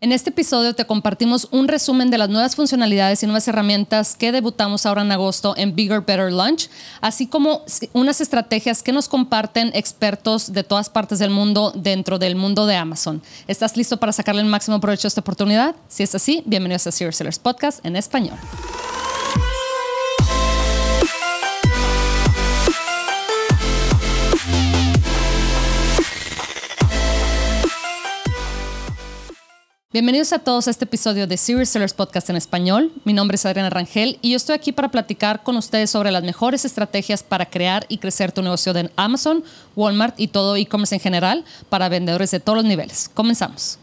En este episodio te compartimos un resumen de las nuevas funcionalidades y nuevas herramientas que debutamos ahora en agosto en Bigger Better Lunch, así como unas estrategias que nos comparten expertos de todas partes del mundo dentro del mundo de Amazon. ¿Estás listo para sacarle el máximo provecho a esta oportunidad? Si es así, bienvenidos a Serious Sellers Podcast en español. Bienvenidos a todos a este episodio de Serious Sellers Podcast en español. Mi nombre es Adriana Rangel y yo estoy aquí para platicar con ustedes sobre las mejores estrategias para crear y crecer tu negocio en Amazon, Walmart y todo e-commerce en general para vendedores de todos los niveles. Comenzamos.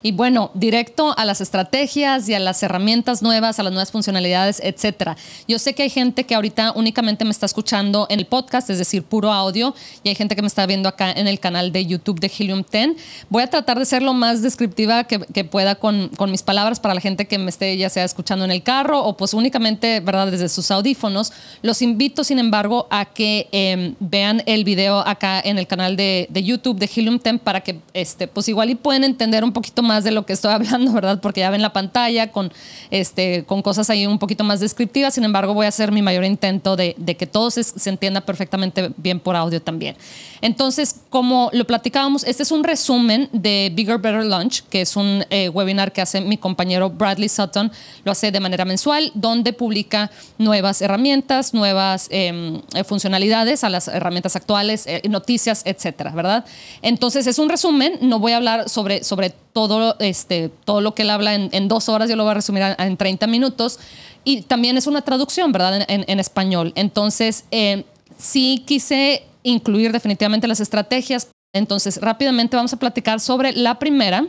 Y bueno, directo a las estrategias y a las herramientas nuevas, a las nuevas funcionalidades, etcétera. Yo sé que hay gente que ahorita únicamente me está escuchando en el podcast, es decir, puro audio, y hay gente que me está viendo acá en el canal de YouTube de Helium 10. Voy a tratar de ser lo más descriptiva que, pueda con, mis palabras para la gente que me esté ya sea escuchando en el carro o pues únicamente, ¿verdad?, desde sus audífonos. Los invito, sin embargo, a que em, vean el video acá en el canal de, YouTube de Helium 10 para que, este, pues igual y pueden entender un poquito más de lo que estoy hablando, ¿verdad? Porque ya ven la pantalla con, este, con cosas ahí un poquito más descriptivas. Sin embargo, voy a hacer mi mayor intento de, de que todo se, entienda perfectamente bien por audio también. Entonces, como lo platicábamos, este es un resumen de Bigger Better Lunch, que es un eh, webinar que hace mi compañero Bradley Sutton. Lo hace de manera mensual, donde publica nuevas herramientas, nuevas em, eh, funcionalidades a las herramientas actuales, eh, noticias, etcétera, ¿verdad? Entonces, es un resumen. No voy a hablar sobre, sobre todo, este, todo lo que él habla en, dos horas, yo lo voy a resumir en 30 minutos. Y también es una traducción, ¿verdad?, en, español. Entonces, eh, sí quise incluir definitivamente las estrategias. Entonces, rápidamente vamos a platicar sobre la primera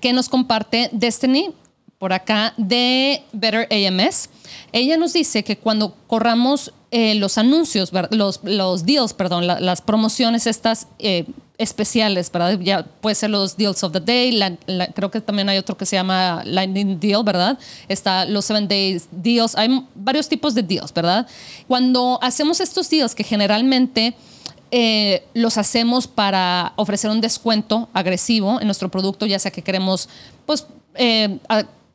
que nos comparte Destiny por acá de Better AMS. Ella nos dice que cuando corramos eh, los anuncios, los, los deals, perdón, las promociones estas eh, especiales, ¿verdad? Ya puede ser los deals of the day, creo que también hay otro que se llama Lightning Deal, ¿verdad? Está los seven days deals, hay varios tipos de deals, ¿verdad? Cuando hacemos estos deals que generalmente eh, los hacemos para ofrecer un descuento agresivo en nuestro producto, ya sea que queremos, pues, eh,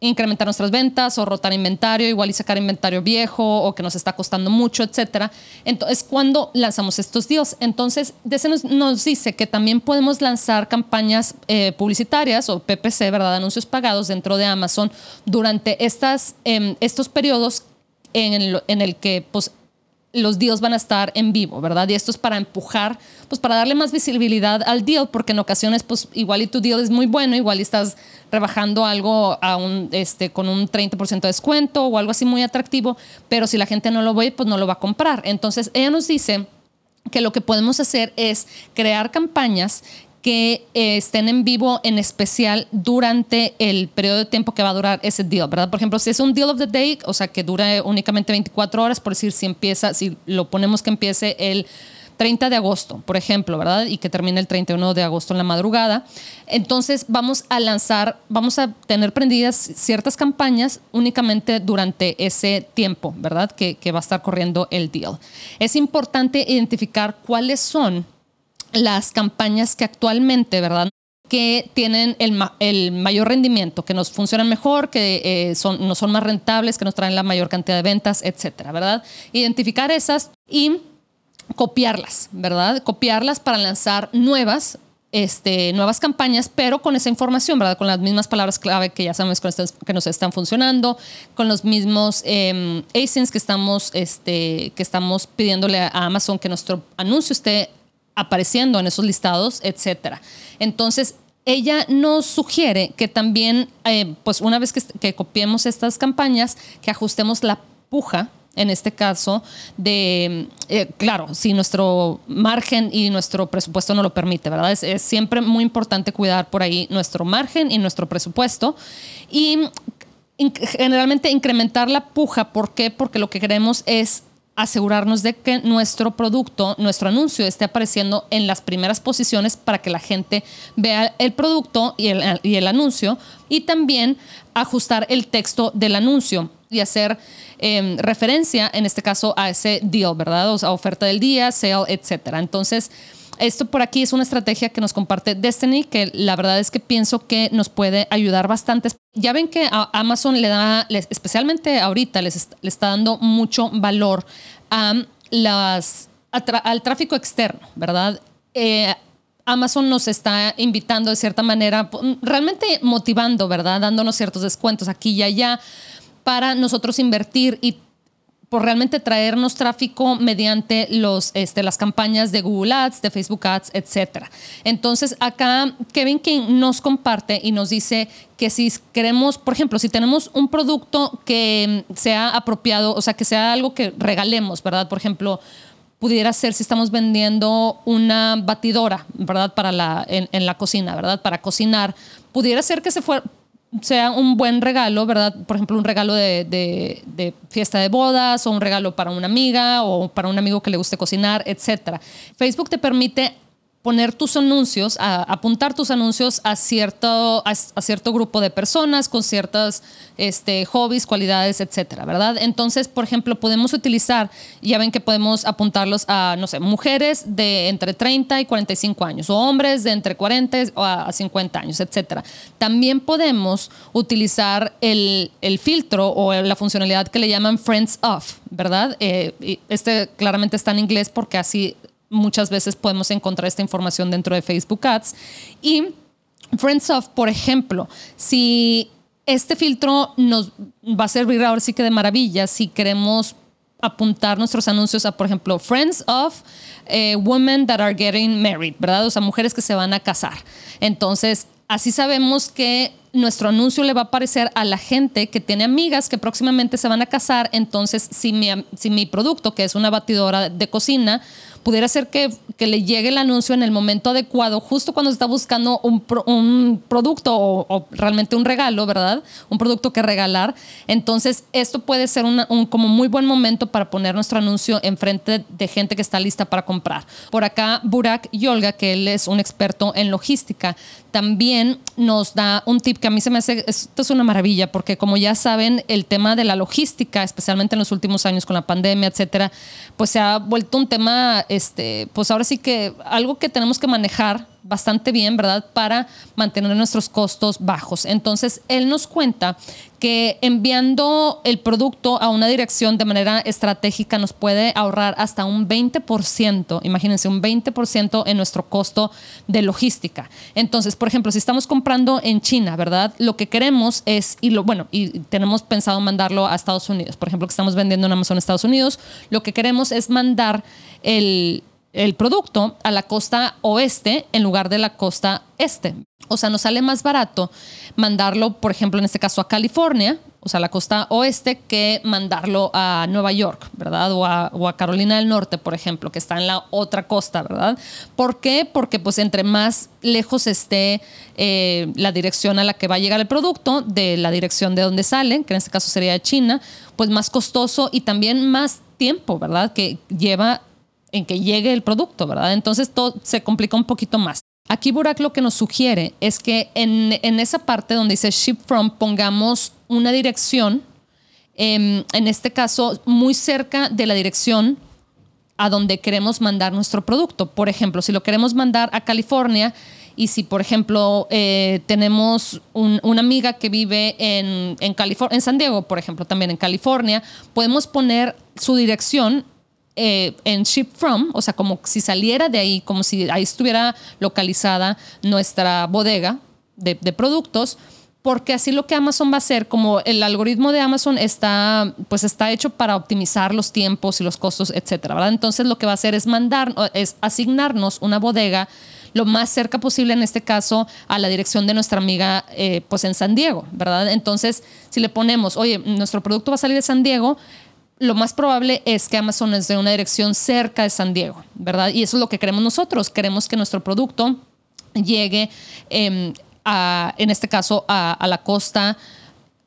incrementar nuestras ventas o rotar inventario, igual y sacar inventario viejo o que nos está costando mucho, etcétera. Entonces, cuando lanzamos estos deals, entonces nos, nos, dice que también podemos lanzar campañas eh, publicitarias o PPC, ¿verdad? Anuncios pagados dentro de Amazon durante estas, em, estos periodos en el, en el que pues, los deals van a estar en vivo, ¿verdad? Y esto es para empujar, pues para darle más visibilidad al deal, porque en ocasiones, pues igual y tu deal es muy bueno, igual y estás rebajando algo a un, este, con un 30% de descuento o algo así muy atractivo, pero si la gente no lo ve, pues no lo va a comprar. Entonces, ella nos dice que lo que podemos hacer es crear campañas que eh, estén en vivo en especial durante el periodo de tiempo que va a durar ese deal, ¿verdad? Por ejemplo, si es un deal of the day, o sea, que dura únicamente 24 horas, por decir, si empieza, si lo ponemos que empiece el 30 de agosto, por ejemplo, ¿verdad? Y que termine el 31 de agosto en la madrugada. Entonces vamos a lanzar, vamos a tener prendidas ciertas campañas únicamente durante ese tiempo, ¿verdad? Que, que va a estar corriendo el deal. Es importante identificar cuáles son las campañas que actualmente, ¿verdad? que tienen el, mayor rendimiento, que nos funcionan mejor, que eh, son, no son más rentables, que nos traen la mayor cantidad de ventas, etcétera, ¿verdad? Identificar esas y copiarlas, ¿verdad? Copiarlas para lanzar nuevas, este, nuevas campañas, pero con esa información, ¿verdad? Con las mismas palabras clave que ya sabemos que nos están funcionando, con los mismos eh, que estamos, este, que estamos pidiéndole a Amazon que nuestro anuncio esté apareciendo en esos listados, etcétera. Entonces, ella nos sugiere que también, eh, pues una vez que, copiemos estas campañas, que ajustemos la puja, en este caso, de, eh, claro, si nuestro margen y nuestro presupuesto no lo permite, ¿verdad? Es, es, siempre muy importante cuidar por ahí nuestro margen y nuestro presupuesto. Y generalmente incrementar la puja, ¿por qué? Porque lo que queremos es asegurarnos de que nuestro producto, nuestro anuncio esté apareciendo en las primeras posiciones para que la gente vea el producto y el, y el anuncio y también ajustar el texto del anuncio y hacer em, referencia, en este caso, a ese deal, ¿verdad? O sea, oferta del día, sale, etcétera. Entonces, esto por aquí es una estrategia que nos comparte Destiny, que la verdad es que pienso que nos puede ayudar bastante. Ya ven que Amazon le da, especialmente ahorita, les le está dando mucho valor a las, al tráfico externo, ¿verdad? Eh, Amazon nos está invitando de cierta manera, realmente motivando, ¿verdad? Dándonos ciertos descuentos aquí y allá para nosotros invertir y por realmente traernos tráfico mediante los, este, las campañas de Google Ads, de Facebook Ads, etc. Entonces, acá Kevin King nos comparte y nos dice que si queremos, por ejemplo, si tenemos un producto que sea apropiado, o sea, que sea algo que regalemos, ¿verdad? Por ejemplo, pudiera ser si estamos vendiendo una batidora, ¿verdad? Para la, en, en la cocina, ¿verdad? Para cocinar. Pudiera ser que se fuera, sea un buen regalo, ¿verdad? Por ejemplo, un regalo de, fiesta de bodas o un regalo para una amiga o para un amigo que le guste cocinar, etc. Facebook te permite poner tus anuncios, a, apuntar tus anuncios a cierto, a, cierto grupo de personas con ciertas este, hobbies, cualidades, etcétera, ¿verdad? Entonces, por ejemplo, podemos utilizar, ya ven que podemos apuntarlos a, no sé, mujeres de entre 30 y 45 años o hombres de entre 40 a 50 años, etcétera. También podemos utilizar el, el filtro o la funcionalidad que le llaman Friends Of, ¿verdad? Eh, este claramente está en inglés porque así muchas veces podemos encontrar esta información dentro de Facebook Ads. Y Friends of, por ejemplo, si este filtro nos va a servir ahora sí que de maravilla si queremos apuntar nuestros anuncios a, por ejemplo, Friends of eh, Women that are getting married, ¿verdad? O sea, mujeres que se van a casar. Entonces, así sabemos que nuestro anuncio le va a aparecer a la gente que tiene amigas que próximamente se van a casar. Entonces, si mi, si mi producto, que es una batidora de cocina, pudiera ser que, que, le llegue el anuncio en el momento adecuado, justo cuando está buscando un, un producto o, realmente un regalo, ¿verdad? Un producto que regalar. Entonces, esto puede ser un como muy buen momento para poner nuestro anuncio enfrente de gente que está lista para comprar. Por acá, Burak Yolga, que él es un experto en logística, también nos da un tip que a mí se me hace, esto es una maravilla, porque como ya saben, el tema de la logística, especialmente en los últimos años con la pandemia, etcétera, pues se ha vuelto un tema, este, pues ahora sí que algo que tenemos que manejar bastante bien, ¿verdad? Para mantener nuestros costos bajos. Entonces, él nos cuenta que enviando el producto a una dirección de manera estratégica nos puede ahorrar hasta un 20%, imagínense, un 20% en nuestro costo de logística. Entonces, por ejemplo, si estamos comprando en China, ¿verdad? Lo que queremos es, y lo, bueno, y tenemos pensado mandarlo a Estados Unidos, por ejemplo, que estamos vendiendo en Amazon Estados Unidos, lo que queremos es mandar el, el producto a la costa oeste en lugar de la costa este. O sea, nos sale más barato mandarlo, por ejemplo, en este caso a California, o sea, la costa oeste, que mandarlo a Nueva York, ¿verdad? O a, Carolina del Norte, por ejemplo, que está en la otra costa, ¿verdad? ¿Por qué? Porque pues entre más lejos esté eh, la dirección a la que va a llegar el producto, de la dirección de donde sale, que en este caso sería China, pues más costoso y también más tiempo, ¿verdad? Que lleva en que llegue el producto, ¿verdad? Entonces todo se complica un poquito más. Aquí Burak lo que nos sugiere es que en, esa parte donde dice ship from pongamos una dirección, em, en este caso muy cerca de la dirección a donde queremos mandar nuestro producto. Por ejemplo, si lo queremos mandar a California y si, por ejemplo, eh, tenemos una amiga que vive en, en, California, en San Diego, por ejemplo, también en California, podemos poner su dirección eh, en Ship From, o sea, como si saliera de ahí, como si ahí estuviera localizada nuestra bodega de, productos, porque así lo que Amazon va a hacer, como el algoritmo de Amazon está, pues está hecho para optimizar los tiempos y los costos, etcétera, ¿verdad? Entonces lo que va a hacer es mandar, es asignarnos una bodega lo más cerca posible, en este caso, a la dirección de nuestra amiga, eh, pues en San Diego, ¿verdad? Entonces, si le ponemos, oye, nuestro producto va a salir de San Diego, lo más probable es que Amazon es de una dirección cerca de San Diego, ¿verdad? Y eso es lo que queremos nosotros. Queremos que nuestro producto llegue, em, a, en este caso, a, la costa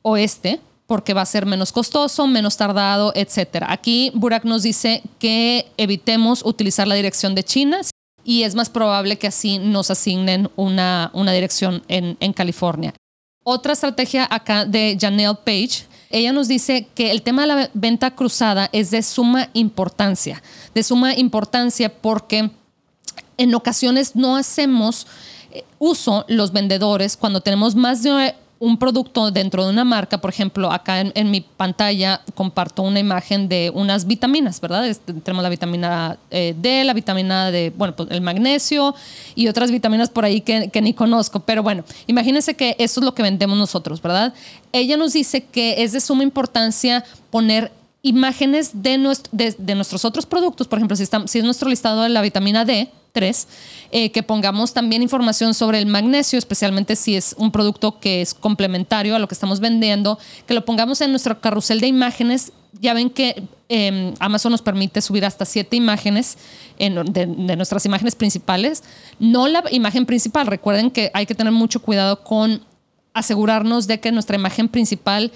oeste, porque va a ser menos costoso, menos tardado, etc. Aquí Burak nos dice que evitemos utilizar la dirección de China y es más probable que así nos asignen una, una dirección en, en California. Otra estrategia acá de Janelle Page ella nos dice que el tema de la venta cruzada es de suma importancia, de suma importancia porque en ocasiones no hacemos eh, uso los vendedores cuando tenemos más de un producto dentro de una marca, por ejemplo, acá en, mi pantalla comparto una imagen de unas vitaminas, ¿verdad? tenemos la vitamina eh, D, la vitamina de, bueno, pues el magnesio y otras vitaminas por ahí que, ni conozco, pero bueno, imagínense que eso es lo que vendemos nosotros, ¿verdad? Ella nos dice que es de suma importancia poner imágenes de, de, nuestros otros productos, por ejemplo, si, si es nuestro listado de la vitamina D, tres, eh, que pongamos también información sobre el magnesio, especialmente si es un producto que es complementario a lo que estamos vendiendo, que lo pongamos en nuestro carrusel de imágenes. Ya ven que em, Amazon nos permite subir hasta siete imágenes de, nuestras imágenes principales, no la imagen principal. Recuerden que hay que tener mucho cuidado con asegurarnos de que nuestra imagen principal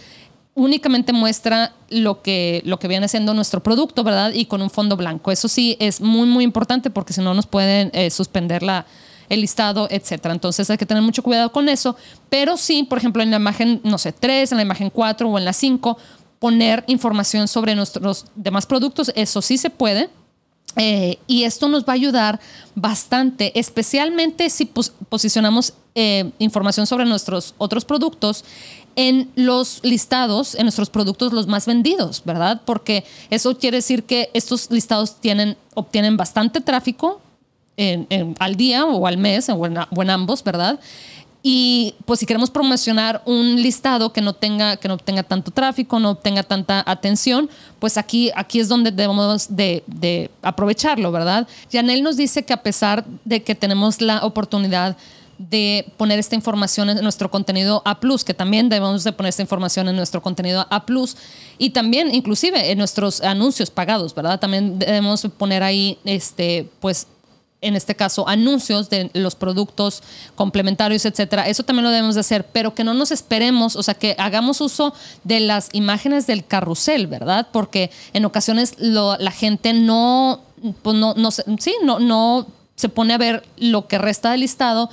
únicamente muestra lo que, lo que viene siendo nuestro producto, ¿verdad? Y con un fondo blanco. Eso sí es muy, muy importante porque si no nos pueden eh, suspender la, el listado, etcétera. Entonces hay que tener mucho cuidado con eso. Pero sí, por ejemplo, en la imagen, no sé, 3, en la imagen 4 o en la 5, poner información sobre nuestros demás productos, eso sí se puede. Eh, y esto nos va a ayudar bastante, especialmente si posicionamos eh, información sobre nuestros otros productos en los listados, en nuestros productos los más vendidos, ¿verdad? Porque eso quiere decir que estos listados tienen, obtienen bastante tráfico al día o al mes o en, ambos, ¿verdad? Y pues si queremos promocionar un listado que no tenga, que no tenga tanto tráfico, no tenga tanta atención, pues aquí, aquí es donde debemos de, de aprovecharlo, ¿verdad? Janel nos dice que a pesar de que tenemos la oportunidad de poner esta información en nuestro contenido A+, que también debemos de poner esta información en nuestro contenido A+, y también inclusive en nuestros anuncios pagados, ¿verdad? También debemos poner ahí, este, pues, en este caso, anuncios de los productos complementarios, etcétera. Eso también lo debemos de hacer, pero que no nos esperemos, o sea, que hagamos uso de las imágenes del carrusel, ¿verdad? Porque en ocasiones la gente no, pues no, no, sí, no, no se pone a ver lo que resta del listado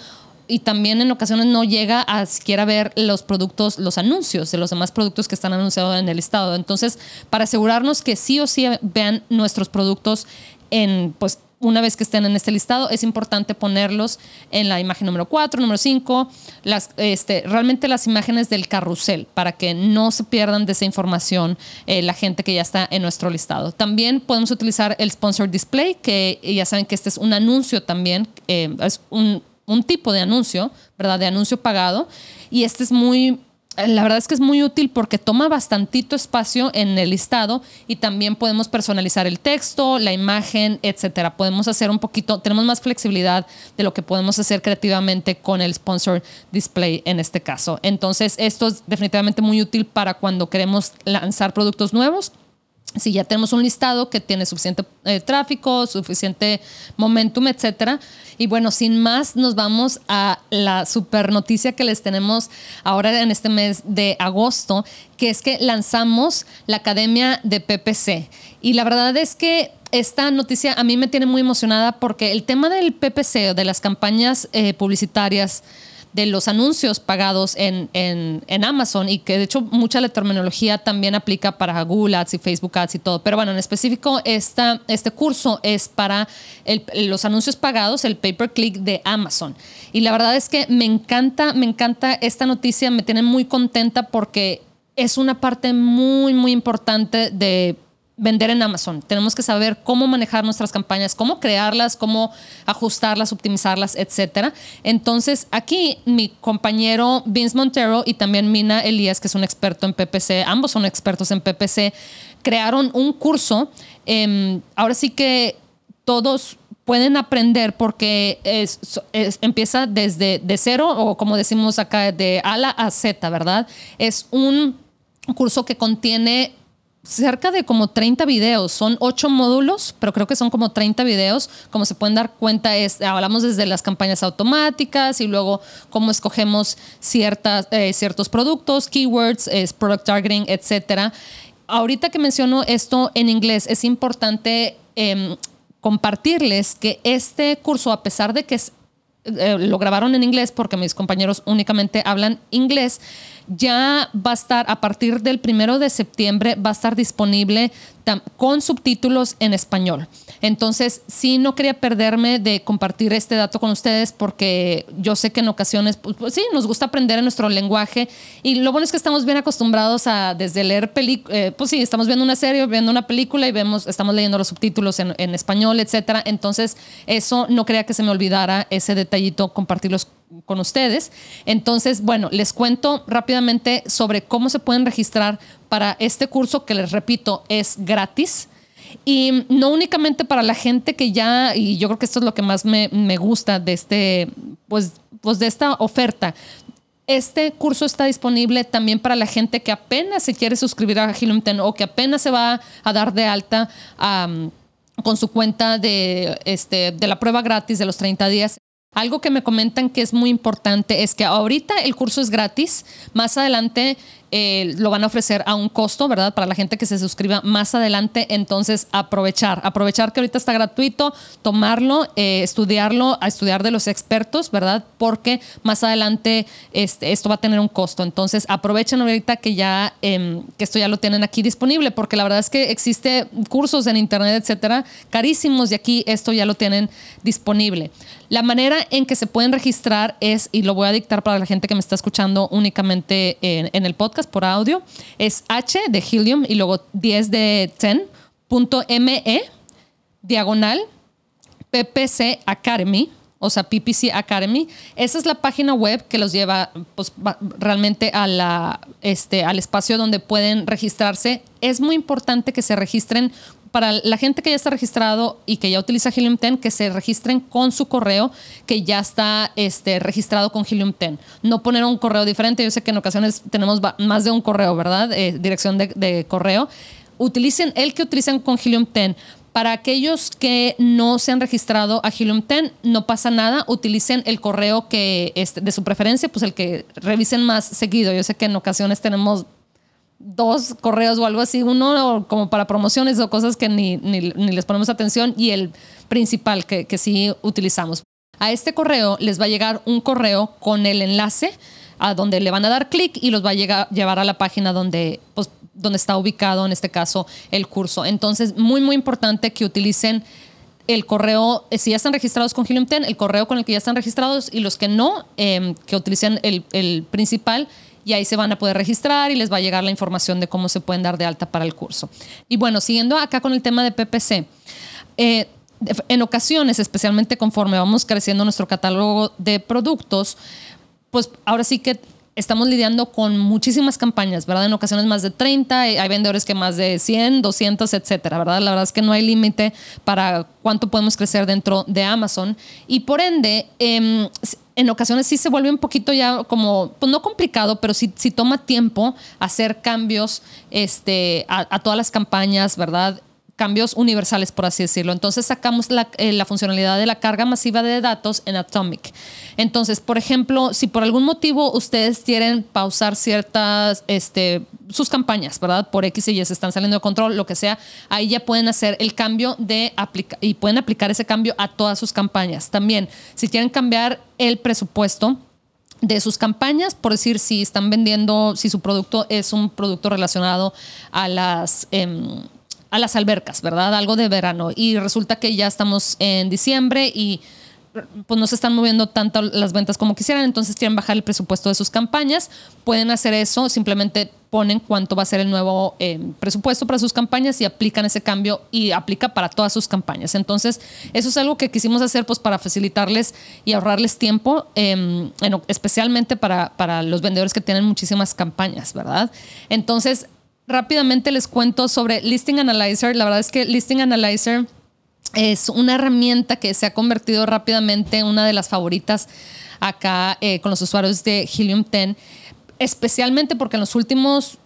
y también en ocasiones no llega a siquiera ver los productos, los anuncios de los demás productos que están anunciados en el listado. Entonces, para asegurarnos que sí o sí vean nuestros productos en, pues, una vez que estén en este listado, es importante ponerlos en la imagen número 4, número 5, las, este, realmente las imágenes del carrusel, para que no se pierdan de esa información eh, la gente que ya está en nuestro listado. También podemos utilizar el Sponsor Display, que ya saben que este es un anuncio también, eh, es un un tipo de anuncio, ¿verdad? De anuncio pagado. Y este es muy, la verdad es que es muy útil porque toma bastantito espacio en el listado y también podemos personalizar el texto, la imagen, etcétera. Podemos hacer un poquito, tenemos más flexibilidad de lo que podemos hacer creativamente con el sponsor display en este caso. Entonces, esto es definitivamente muy útil para cuando queremos lanzar productos nuevos si ya tenemos un listado que tiene suficiente eh, tráfico, suficiente momentum, etcétera. Y bueno, sin más, nos vamos a la super noticia que les tenemos ahora en este mes de agosto, que es que lanzamos la Academia de PPC. Y la verdad es que esta noticia a mí me tiene muy emocionada porque el tema del PPC, de las campañas eh, publicitarias, de los anuncios pagados en, en, Amazon y que de hecho mucha la terminología también aplica para Google Ads y Facebook Ads y todo. Pero bueno, en específico esta, este curso es para los anuncios pagados, el pay per click de Amazon. Y la verdad es que me encanta, me encanta esta noticia, me tiene muy contenta porque es una parte muy, muy importante de vender en Amazon. Tenemos que saber cómo manejar nuestras campañas, cómo crearlas, cómo ajustarlas, optimizarlas, etc. Entonces, aquí mi compañero Vince Montero y también Mina Elías, que es un experto en PPC, ambos son expertos en PPC, crearon un curso. Em, ahora sí que todos pueden aprender porque empieza desde de cero o como decimos acá, de A a Z, ¿verdad? Es un curso que contiene cerca de como 30 videos. Son ocho módulos, pero creo que son como 30 videos. Como se pueden dar cuenta, es, hablamos desde las campañas automáticas y luego cómo escogemos ciertas, eh, ciertos productos, keywords, es product targeting, etc. Ahorita que menciono esto en inglés, es importante em, compartirles que este curso, a pesar de que eh, lo grabaron en inglés porque mis compañeros únicamente hablan inglés, ya va a estar a partir del primero de septiembre, va a estar disponible con subtítulos en español. Entonces, sí, no quería perderme de compartir este dato con ustedes porque yo sé que en ocasiones, pues, pues sí, nos gusta aprender en nuestro lenguaje y lo bueno es que estamos bien acostumbrados a desde leer películas, eh, pues sí, estamos viendo una serie, viendo una película y vemos, estamos leyendo los subtítulos en, en español, etcétera. Entonces, eso no quería que se me olvidara ese detallito compartirlos con ustedes. Entonces, bueno, les cuento rápidamente sobre cómo se pueden registrar para este curso que les repito es gratis. Y no únicamente para la gente que ya, y yo creo que esto es lo que más me, me gusta de este, pues, pues de esta oferta. Este curso está disponible también para la gente que apenas se quiere suscribir a Helium 10 o que apenas se va a dar de alta con su cuenta de, este, de la prueba gratis de los 30 días. Algo que me comentan que es muy importante es que ahorita el curso es gratis, más adelante eh, lo van a ofrecer a un costo, ¿verdad? Para la gente que se suscriba más adelante. Entonces, aprovechar, aprovechar que ahorita está gratuito, tomarlo, eh, estudiarlo, a estudiar de los expertos, ¿verdad? Porque más adelante este, esto va a tener un costo. Entonces, aprovechen ahorita que ya, em, que esto ya lo tienen aquí disponible, porque la verdad es que existe cursos en internet, etcétera, carísimos y aquí esto ya lo tienen disponible. La manera en que se pueden registrar es, y lo voy a dictar para la gente que me está escuchando únicamente en el podcast, por audio es H de Helium y luego 10 de 10.me diagonal PPC Academy, o sea, PPC Academy. Esa es la página web que los lleva pues, realmente este, al espacio donde pueden registrarse. Es muy importante que se registren para la gente que ya está registrado y que ya utiliza Helium 10, que se registren con su correo que ya está este, registrado con Helium 10. No poner un correo diferente. Yo sé que en ocasiones tenemos más de un correo, ¿verdad? Eh, dirección de, correo. Utilicen el que utilizan con Helium 10 para aquellos que no se han registrado a Helium 10, no pasa nada. Utilicen el correo que es de su preferencia, pues el que revisen más seguido. Yo sé que en ocasiones tenemos dos correos o algo así, uno como para promociones o cosas que ni, les ponemos atención y el principal que, que, sí utilizamos. A este correo les va a llegar un correo con el enlace a donde le van a dar clic y los va a llegar, llevar a la página donde, pues, donde está ubicado, en este caso, el curso. Entonces, muy, muy importante que utilicen el correo, si ya están registrados con Helium 10, el correo con el que ya están registrados y los que no, em, que utilicen el, el principal y ahí se van a poder registrar y les va a llegar la información de cómo se pueden dar de alta para el curso. Y bueno, siguiendo acá con el tema de PPC. Eh, en ocasiones, especialmente conforme vamos creciendo nuestro catálogo de productos, pues ahora sí que estamos lidiando con muchísimas campañas, ¿verdad? En ocasiones más de 30, hay vendedores que más de 100, 200, etcétera, ¿verdad? La verdad es que no hay límite para cuánto podemos crecer dentro de Amazon y por ende, em, en ocasiones sí se vuelve un poquito ya como, pues no complicado, pero sí, sí toma tiempo hacer cambios este, a, a todas las campañas, ¿verdad? Cambios universales, por así decirlo. Entonces sacamos eh, la, funcionalidad de la carga masiva de datos en Atomic. Entonces, por ejemplo, si por algún motivo ustedes quieren pausar ciertas, este, sus campañas, ¿verdad? Por X y Y se están saliendo de control, lo que sea, ahí ya pueden hacer el cambio de aplicar y pueden aplicar ese cambio a todas sus campañas. También, si quieren cambiar el presupuesto, de sus campañas, por decir si están vendiendo, si su producto es un producto relacionado a las em, a las albercas, ¿verdad? Algo de verano. Y resulta que ya estamos en diciembre y pues no se están moviendo tanto las ventas como quisieran, entonces quieren bajar el presupuesto de sus campañas, pueden hacer eso, simplemente ponen cuánto va a ser el nuevo eh, presupuesto para sus campañas y aplican ese cambio y aplica para todas sus campañas. Entonces, eso es algo que quisimos hacer pues para facilitarles y ahorrarles tiempo, em, especialmente para, para los vendedores que tienen muchísimas campañas, ¿verdad? Entonces, rápidamente les cuento sobre Listing Analyzer. La verdad es que Listing Analyzer es una herramienta que se ha convertido rápidamente en una de las favoritas acá eh, con los usuarios de Helium 10, especialmente porque en los últimos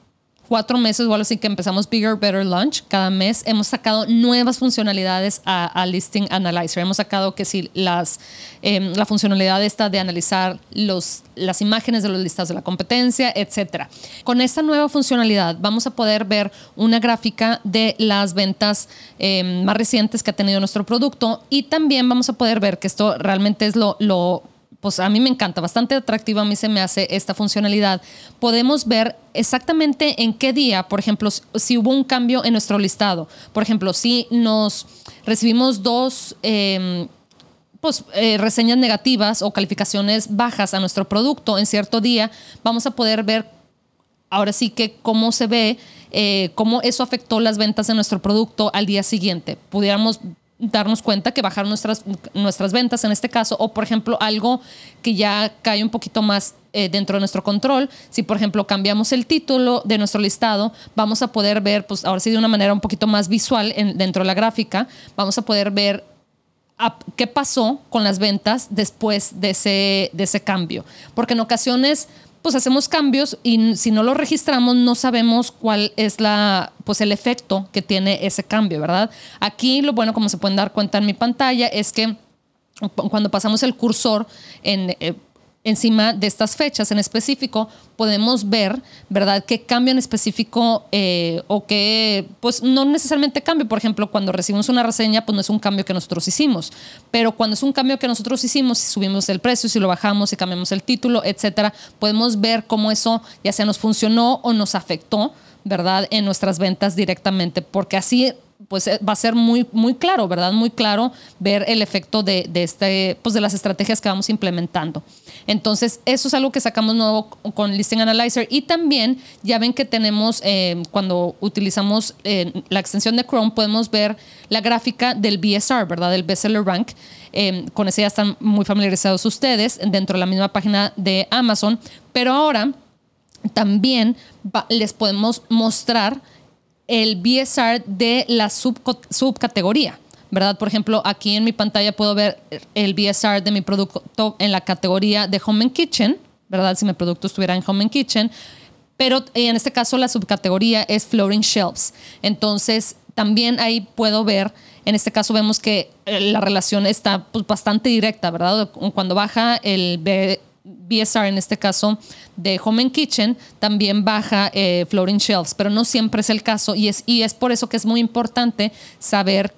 cuatro meses o algo así que empezamos Bigger, Better Launch. Cada mes hemos sacado nuevas funcionalidades a, Listing Analyzer. Hemos sacado que si las, em, la funcionalidad esta de analizar los, las imágenes de los listados de la competencia, etc. Con esta nueva funcionalidad vamos a poder ver una gráfica de las ventas em, más recientes que ha tenido nuestro producto y también vamos a poder ver que esto realmente es lo, lo pues a mí me encanta, bastante atractiva a mí se me hace esta funcionalidad. Podemos ver exactamente en qué día, por ejemplo, si hubo un cambio en nuestro listado. Por ejemplo, si nos recibimos dos... Em, pues, eh, reseñas negativas o calificaciones bajas a nuestro producto en cierto día, vamos a poder ver ahora sí que cómo se ve, eh, cómo eso afectó las ventas de nuestro producto al día siguiente. Pudiéramos darnos cuenta que bajaron nuestras, nuestras ventas en este caso, o por ejemplo algo que ya cae un poquito más eh, dentro de nuestro control. Si por ejemplo cambiamos el título de nuestro listado, vamos a poder ver, pues ahora sí de una manera un poquito más visual dentro de la gráfica, vamos a poder ver qué pasó con las ventas después de ese, de ese cambio. Porque en ocasiones pues hacemos cambios y si no lo registramos no sabemos cuál es la, pues el efecto que tiene ese cambio, ¿verdad? Aquí lo bueno, como se pueden dar cuenta en mi pantalla, es que cuando pasamos el cursor en, eh, encima de estas fechas en específico, podemos ver, ¿verdad?, qué cambio en específico eh, o qué, pues no necesariamente cambio. Por ejemplo, cuando recibimos una reseña, pues no es un cambio que nosotros hicimos. Pero cuando es un cambio que nosotros hicimos, si subimos el precio, si lo bajamos, si cambiamos el título, etcétera, podemos ver cómo eso ya sea nos funcionó o nos afectó, ¿verdad?, en nuestras ventas directamente. Porque así pues eh, va a ser muy, muy claro, ¿verdad? Muy claro ver el efecto de, este, pues de las estrategias que vamos implementando. Entonces, eso es algo que sacamos nuevo con Listing Analyzer. Y también ya ven que tenemos, eh, cuando utilizamos eh, la extensión de Chrome, podemos ver la gráfica del BSR, ¿verdad? Del Bestseller Rank. con ese ya están muy familiarizados ustedes dentro de la misma página de Amazon. Pero ahora también les podemos mostrar el BSR de la subcategoría. ¿verdad? Por ejemplo, aquí en mi pantalla puedo ver el BSR de mi producto en la categoría de Home and Kitchen, ¿verdad? Si mi producto estuviera en Home and Kitchen, pero en este caso la subcategoría es Flooring Shelves. Entonces, también ahí puedo ver, en este caso vemos que eh, la relación está pues, bastante directa, ¿verdad? Cuando baja el BSR, en este caso de Home and Kitchen, también baja eh, Floating Shelves, pero no siempre es el caso y es, y es por eso que es muy importante saber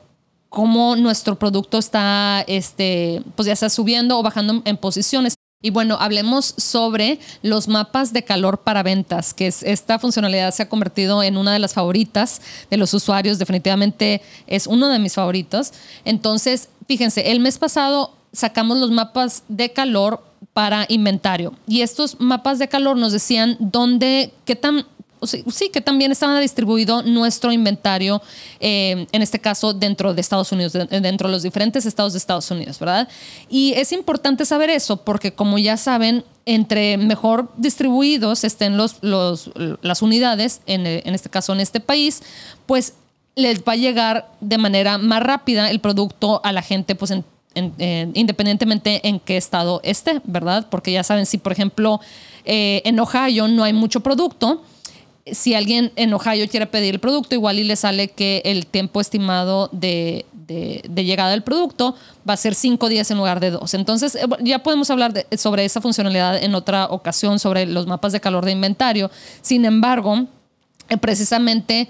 cómo nuestro producto está, este, pues ya está subiendo o bajando en posiciones. Y bueno, hablemos sobre los mapas de calor para ventas, que es esta funcionalidad se ha convertido en una de las favoritas de los usuarios, definitivamente es uno de mis favoritos. Entonces, fíjense, el mes pasado sacamos los mapas de calor para inventario. Y estos mapas de calor nos decían dónde, qué tan sí, que también estaba distribuido nuestro inventario, eh, en este caso dentro de Estados Unidos, dentro de los diferentes estados de Estados Unidos, ¿verdad? Y es importante saber eso porque como ya saben, entre mejor distribuidos estén los, las unidades, en, en este caso en este país, pues les va a llegar de manera más rápida el producto a la gente, pues en independientemente en qué estado esté, ¿verdad? Porque ya saben, si por ejemplo eh, en Ohio no hay mucho producto, si alguien en Ohio quiere pedir el producto, igual y le sale que el tiempo estimado de, llegada del producto va a ser cinco días en lugar de dos. Entonces, eh, ya podemos hablar sobre esa funcionalidad en otra ocasión, sobre los mapas de calor de inventario. Sin embargo, eh, precisamente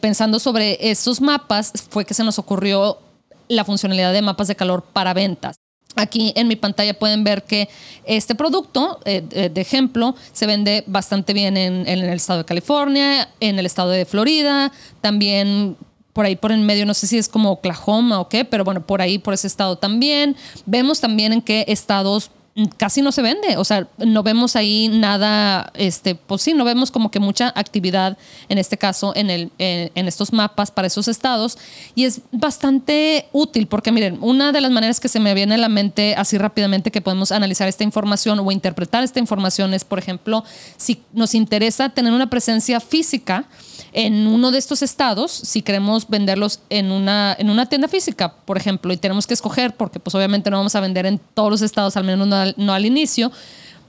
pensando sobre esos mapas, fue que se nos ocurrió la funcionalidad de mapas de calor para ventas. Aquí en mi pantalla pueden ver que este producto, eh, de ejemplo, se vende bastante bien en, el estado de California, en el estado de Florida, también por ahí por en medio, no sé si es como Oklahoma o qué, pero bueno, por ahí, por ese estado también. Vemos también en qué estados casi no se vende, o sea, no vemos ahí nada, este, pues sí, no vemos como que mucha actividad en este caso en, el, en, estos mapas para esos estados. Y es bastante útil porque miren, una de las maneras que se me viene a la mente así rápidamente que podemos analizar esta información o interpretar esta información es, por ejemplo, si nos interesa tener una presencia física, en uno de estos estados, si queremos venderlos en una, en una tienda física, por ejemplo, y tenemos que escoger, porque pues obviamente no vamos a vender en todos los estados, al menos no al, inicio,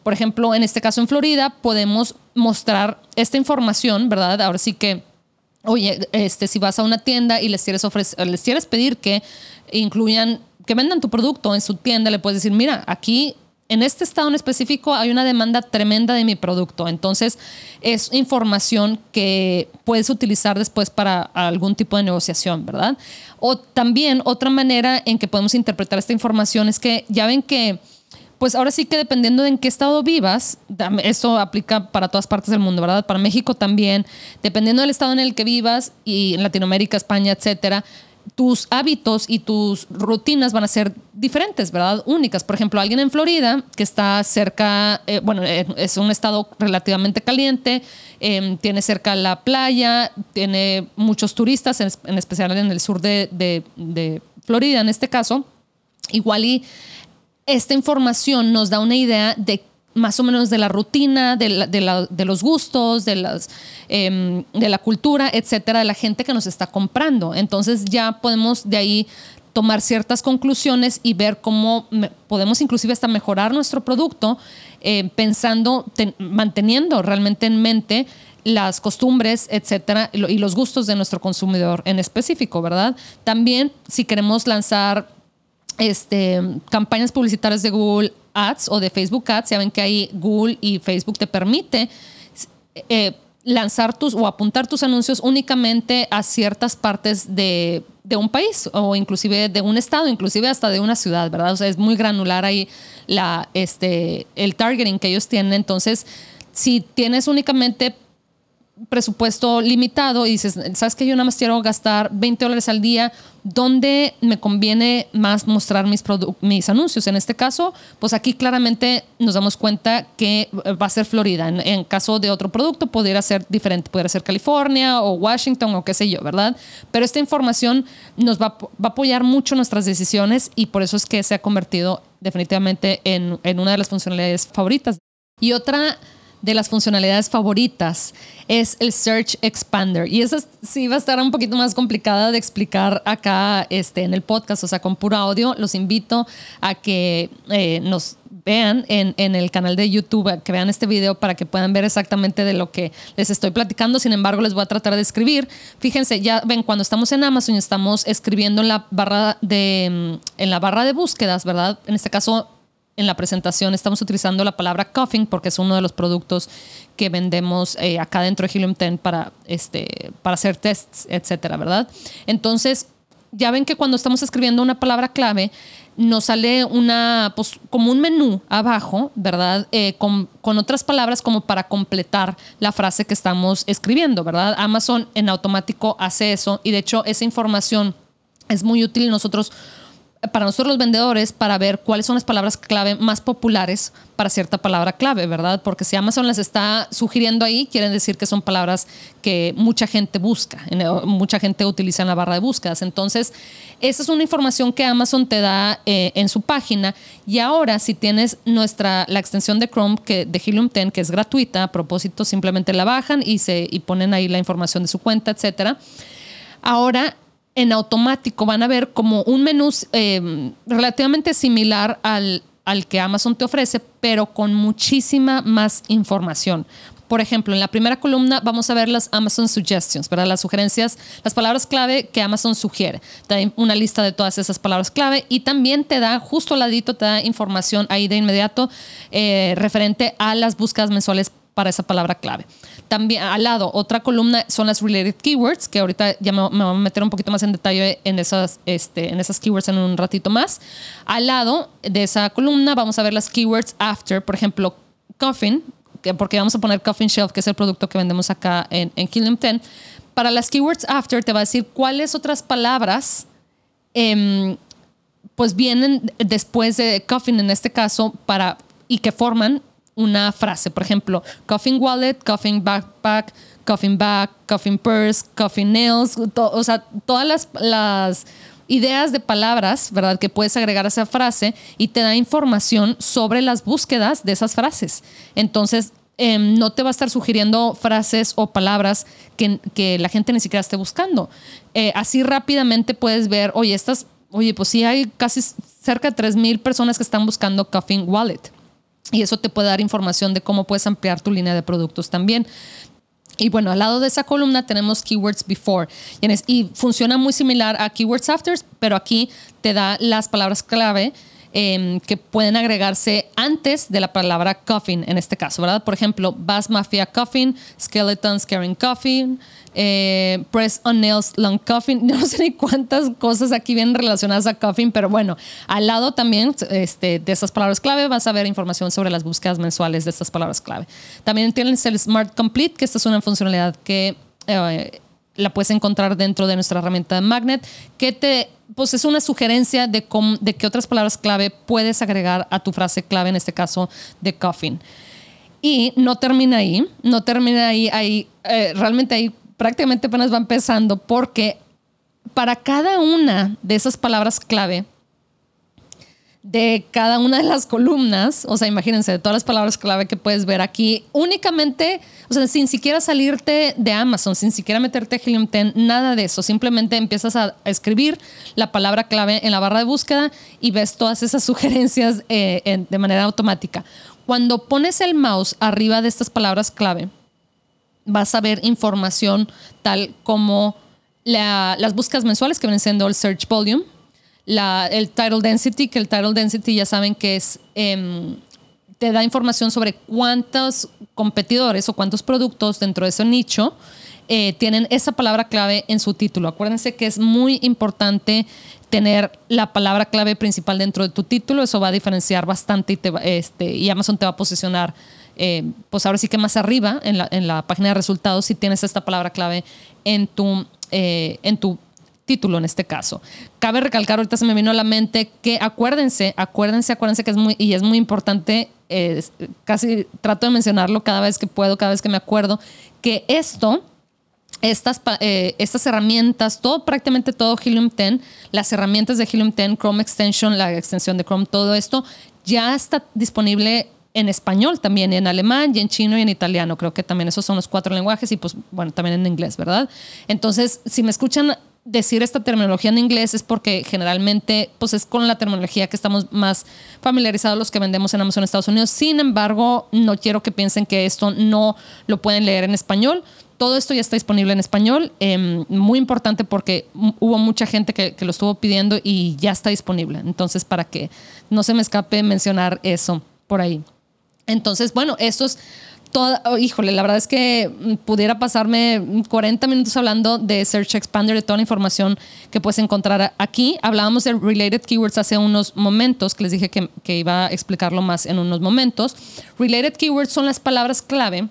por ejemplo, en este caso en Florida, podemos mostrar esta información, ¿verdad? Ahora sí que, oye, este, si vas a una tienda y les quieres, ofrecer, les quieres pedir que incluyan, que vendan tu producto en su tienda, le puedes decir, mira, aquí en este estado en específico hay una demanda tremenda de mi producto. Entonces, es información que puedes utilizar después para algún tipo de negociación, ¿verdad? O también otra manera en que podemos interpretar esta información es que ya ven que pues ahora sí que dependiendo de en qué estado vivas, esto aplica para todas partes del mundo, ¿verdad? Para México también, dependiendo del estado en el que vivas y en Latinoamérica, España, etcétera, tus hábitos y tus rutinas van a ser diferentes, ¿verdad? Únicas. Por ejemplo, alguien en Florida que está cerca, eh, bueno, eh, es un estado relativamente caliente, em, tiene cerca la playa, tiene muchos turistas, en, especial en el sur de, de Florida en este caso. Igual y esta información nos da una idea de más o menos de la rutina, de, los gustos, de, las, em, de la cultura, etcétera, de la gente que nos está comprando. Entonces ya podemos de ahí tomar ciertas conclusiones y ver cómo podemos inclusive hasta mejorar nuestro producto eh, pensando, manteniendo realmente en mente las costumbres, etcétera, y los gustos de nuestro consumidor en específico, ¿verdad? También si queremos lanzar este, campañas publicitarias de Google Ads o de Facebook Ads, saben que ahí Google y Facebook te permite eh, lanzar tus o apuntar tus anuncios únicamente a ciertas partes de, un país o inclusive de un estado, inclusive hasta de una ciudad, ¿verdad? O sea, es muy granular ahí la, este, el targeting que ellos tienen. Entonces, si tienes únicamente presupuesto limitado y dices, sabes que yo nada más quiero gastar 20 dólares al día, ¿dónde me conviene más mostrar mis, mis anuncios? En este caso, pues aquí claramente nos damos cuenta que va a ser Florida. En, caso de otro producto, podría ser diferente, ser California o Washington o qué sé yo, ¿verdad? Pero esta información nos va, va a apoyar mucho nuestras decisiones y por eso es que se ha convertido definitivamente en, en una de las funcionalidades favoritas. Y otra de las funcionalidades favoritas es el Search Expander. Y esa sí va a estar un poquito más complicada de explicar acá este, en el podcast, o sea, con puro audio. Los invito a que eh, nos vean en, en, el canal de YouTube, que vean este video para que puedan ver exactamente de lo que les estoy platicando. Sin embargo, les voy a tratar de escribir. Fíjense, ya ven, cuando estamos en Amazon estamos escribiendo en la barra de, en la barra de búsquedas, ¿verdad? En este caso, en la presentación estamos utilizando la palabra coughing porque es uno de los productos que vendemos eh, acá dentro de Helium 10 para, este, para hacer tests, etcétera, ¿verdad? Entonces, ya ven que cuando estamos escribiendo una palabra clave, nos sale una, pues, como un menú abajo, ¿verdad? Eh, con, con, otras palabras como para completar la frase que estamos escribiendo, ¿verdad? Amazon en automático hace eso y de hecho esa información es muy útil nosotros para nosotros los vendedores para ver cuáles son las palabras clave más populares para cierta palabra clave, ¿verdad? Porque si Amazon las está sugiriendo ahí, quieren decir que son palabras que mucha gente busca, mucha gente utiliza en la barra de búsquedas. Entonces, esa es una información que Amazon te da eh, en su página. Y ahora, si tienes nuestra, la extensión de Chrome que, de Helium 10, que es gratuita, a propósito, simplemente la bajan y, se, y ponen ahí la información de su cuenta, etcétera. Ahora en automático van a ver como un menú eh, relativamente similar al, al que Amazon te ofrece, pero con muchísima más información. Por ejemplo, en la primera columna vamos a ver las Amazon Suggestions, ¿verdad? Las sugerencias, las palabras clave que Amazon sugiere. Da una lista de todas esas palabras clave y también te da, justo al ladito, te da información ahí de inmediato eh, referente a las búsquedas mensuales para esa palabra clave. También al lado, otra columna son las related keywords, que ahorita ya me, voy a meter un poquito más en detalle en esas, este, en esas keywords en un ratito más. Al lado de esa columna vamos a ver las keywords after, por ejemplo, coffin, porque vamos a poner coffin shelf, que es el producto que vendemos acá en, en 10. Para las keywords after te va a decir cuáles otras palabras em, pues vienen después de coffin en este caso para y que forman una frase. Por ejemplo, coffin wallet, coffin backpack, coffin bag, coffin purse, coffin nails, o sea, todas las, ideas de palabras, ¿verdad? Que puedes agregar a esa frase y te da información sobre las búsquedas de esas frases. Entonces, em, no te va a estar sugiriendo frases o palabras que, que la gente ni siquiera esté buscando. Eh, así rápidamente puedes ver, oye, estas, oye, pues sí hay casi cerca de 3.000 personas que están buscando Coffin Wallet. Y eso te puede dar información de cómo puedes ampliar tu línea de productos también. Y bueno, al lado de esa columna tenemos Keywords Before. Y funciona muy similar a Keywords After, pero aquí te da las palabras clave em, que pueden agregarse antes de la palabra coffin, en este caso, ¿verdad? Por ejemplo, Bass Mafia Coffin, Skeletons Carrying Coffin, eh, Press on Nails Long Coffin. No sé ni cuántas cosas aquí vienen relacionadas a Coffin, pero bueno, al lado también este, de estas palabras clave vas a ver información sobre las búsquedas mensuales de estas palabras clave. También tienes el Smart Complete, que esta es una funcionalidad que eh, la puedes encontrar dentro de nuestra herramienta de Magnet, que te pues es una sugerencia de, de qué otras palabras clave puedes agregar a tu frase clave, en este caso de Coffin. Y no termina ahí, no termina ahí, ahí eh, realmente ahí prácticamente apenas va empezando porque para cada una de esas palabras clave, de cada una de las columnas, o sea, imagínense, de todas las palabras clave que puedes ver aquí, únicamente, o sea, sin siquiera salirte de Amazon, sin siquiera meterte a Helium 10, nada de eso, simplemente empiezas a, escribir la palabra clave en la barra de búsqueda y ves todas esas sugerencias eh, de manera automática. Cuando pones el mouse arriba de estas palabras clave, vas a ver información tal como las búsquedas mensuales que vienen siendo el search volume, el title density, que el title density ya saben que es, em, te da información sobre cuántos competidores o cuántos productos dentro de ese nicho eh, tienen esa palabra clave en su título. Acuérdense que es muy importante tener la palabra clave principal dentro de tu título, eso va a diferenciar bastante y, te este, y Amazon te va a posicionar eh, pues ahora sí que más arriba en la, en la, página de resultados si tienes esta palabra clave en tu, eh, en tu título en este caso. Cabe recalcar, ahorita se me vino a la mente que acuérdense, acuérdense, acuérdense que es muy, y es muy importante, casi trato de mencionarlo cada vez que puedo, cada vez que me acuerdo, que esto, estas, eh, estas herramientas, todo, prácticamente todo Helium 10, las herramientas de Helium 10, Chrome Extension, la extensión de Chrome, todo esto ya está disponible en español también, en alemán y en chino y en italiano. Creo que también esos son los cuatro lenguajes y pues bueno, también en inglés, ¿verdad? Entonces, si me escuchan decir esta terminología en inglés es porque generalmente pues es con la terminología que estamos más familiarizados los que vendemos en Amazon Estados Unidos. Sin embargo, no quiero que piensen que esto no lo pueden leer en español. Todo esto ya está disponible en español. Em, muy importante porque hubo mucha gente que, que lo estuvo pidiendo y ya está disponible. Entonces, para que no se me escape mencionar eso por ahí. Entonces, bueno, estos Toda, oh, híjole, la verdad es que pudiera pasarme 40 minutos hablando de Search Expander, de toda la información que puedes encontrar aquí. Hablábamos de Related Keywords hace unos momentos, que les dije que, que iba a explicarlo más en unos momentos. Related Keywords son las palabras clave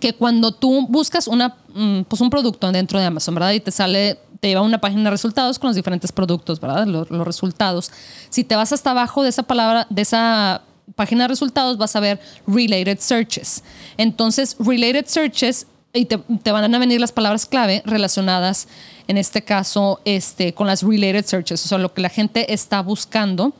que cuando tú buscas una, mm, pues un producto dentro de Amazon, ¿verdad? Y te sale, te lleva a una página de resultados con los diferentes productos, ¿verdad? Los, los resultados. Si te vas hasta abajo de esa palabra, de esa página de resultados vas a ver related searches. Entonces, related searches y te, van a venir las palabras clave relacionadas, en este caso, este, con las related searches, o sea, lo que la gente está buscando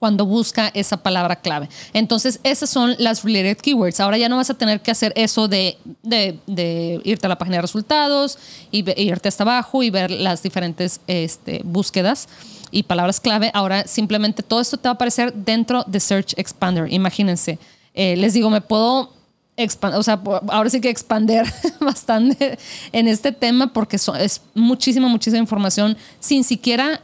cuando busca esa palabra clave. Entonces, esas son las related keywords. Ahora ya no vas a tener que hacer eso de, de, irte a la página de resultados y irte hasta abajo y ver las diferentes este, búsquedas y palabras clave. Ahora simplemente todo esto te va a aparecer dentro de Search Expander. Imagínense. Eh, les digo, me puedo o sea, ahora sí que expander bastante en este tema porque es muchísima, muchísima información sin siquiera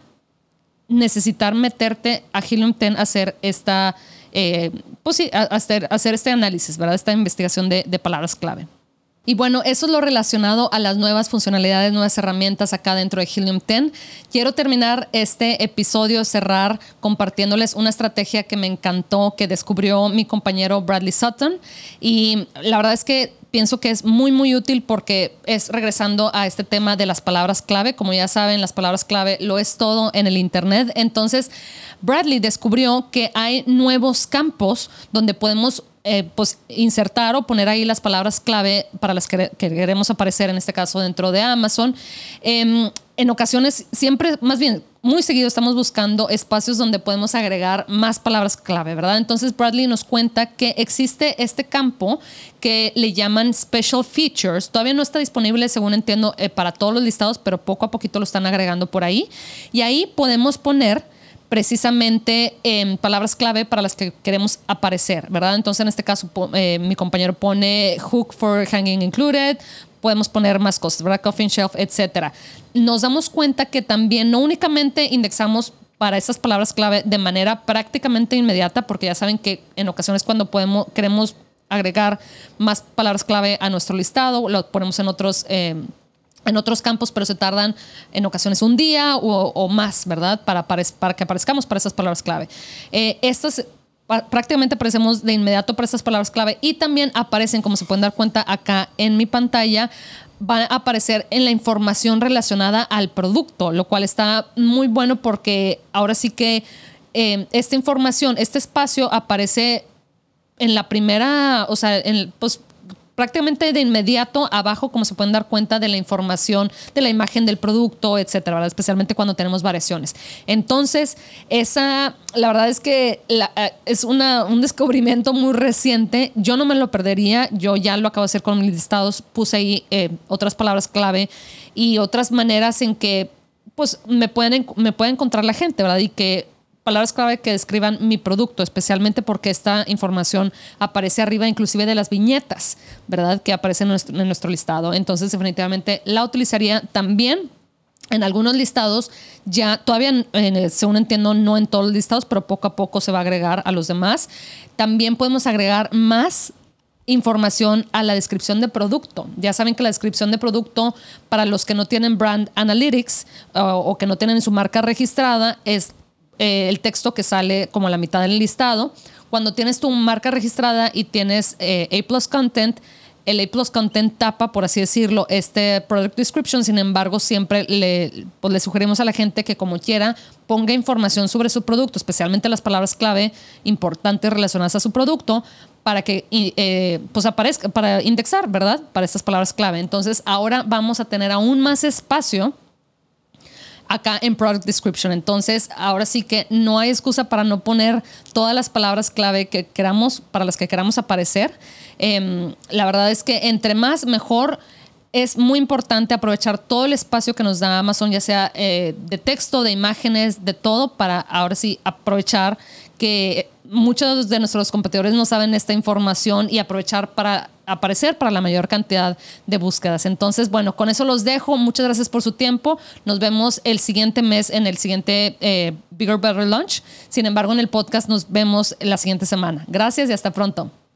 necesitar meterte a Helium 10 a hacer esta, eh, pues sí, hacer, hacer este análisis, ¿verdad? Esta investigación de, de palabras clave. Y bueno, eso es lo relacionado a las nuevas funcionalidades, nuevas herramientas acá dentro de Helium 10. Quiero terminar este episodio, cerrar compartiéndoles una estrategia que me encantó, que descubrió mi compañero Bradley Sutton. Y la verdad es que pienso que es muy, muy útil porque es regresando a este tema de las palabras clave. Como ya saben, las palabras clave lo es todo en el Internet. Entonces, Bradley descubrió que hay nuevos campos donde podemos eh, pues insertar o poner ahí las palabras clave para las que, queremos aparecer, en este caso dentro de Amazon. Em, en ocasiones, siempre, más bien, muy seguido estamos buscando espacios donde podemos agregar más palabras clave, ¿verdad? Entonces Bradley nos cuenta que existe este campo que le llaman Special Features. Todavía no está disponible, según entiendo, eh, para todos los listados, pero poco a poquito lo están agregando por ahí. Y ahí podemos poner precisamente en palabras clave para las que queremos aparecer, ¿verdad? Entonces, en este caso, eh, mi compañero pone hook for hanging included, podemos poner más cosas, ¿verdad? Coffin shelf, etcétera. Nos damos cuenta que también no únicamente indexamos para esas palabras clave de manera prácticamente inmediata, porque ya saben que en ocasiones cuando podemos, queremos agregar más palabras clave a nuestro listado, lo ponemos en otros... Eh, en otros campos, pero se tardan en ocasiones un día o, más, ¿verdad? Para, para, que aparezcamos para esas palabras clave. Eh, estas prácticamente aparecemos de inmediato para estas palabras clave y también aparecen, como se pueden dar cuenta acá en mi pantalla, van a aparecer en la información relacionada al producto, lo cual está muy bueno porque ahora sí que eh, esta información, este espacio aparece en la primera, o sea, en, pues prácticamente de inmediato abajo, como se pueden dar cuenta de la información, de la imagen del producto, etcétera, especialmente cuando tenemos variaciones. Entonces, esa, la verdad es que eh, es una, un descubrimiento muy reciente. Yo no me lo perdería. Yo ya lo acabo de hacer con mis listados. Puse ahí eh, otras palabras clave y otras maneras en que pues me pueden, me encontrar la gente, ¿verdad? Y que palabras clave que describan mi producto, especialmente porque esta información aparece arriba inclusive de las viñetas, ¿verdad? Que aparecen en nuestro, listado. Entonces, definitivamente la utilizaría también en algunos listados, ya todavía, según entiendo, no en todos los listados, pero poco a poco se va a agregar a los demás. También podemos agregar más información a la descripción de producto. Ya saben que la descripción de producto para los que no tienen brand analytics o que no tienen su marca registrada es eh, el texto que sale como la mitad del listado. Cuando tienes tu marca registrada y tienes eh, A Plus Content, el A Plus Content tapa, por así decirlo, este Product Description. Sin embargo, siempre le, pues, le sugerimos a la gente que como quiera ponga información sobre su producto, especialmente las palabras clave importantes relacionadas a su producto, para que eh, pues aparezca, para indexar, ¿verdad? Para estas palabras clave. Entonces, ahora vamos a tener aún más espacio acá en Product Description. Entonces, ahora sí que no hay excusa para no poner todas las palabras clave que queramos, para las que queramos aparecer. Em, la verdad es que entre más, mejor. Es muy importante aprovechar todo el espacio que nos da Amazon, ya sea eh, de texto, de imágenes, de todo, para ahora sí aprovechar que muchos de nuestros competidores no saben esta información y aprovechar para aparecer para la mayor cantidad de búsquedas. Entonces, bueno, con eso los dejo. Muchas gracias por su tiempo. Nos vemos el siguiente mes en el siguiente eh, Bigger Better Lunch. Sin embargo, en el podcast nos vemos la siguiente semana. Gracias y hasta pronto.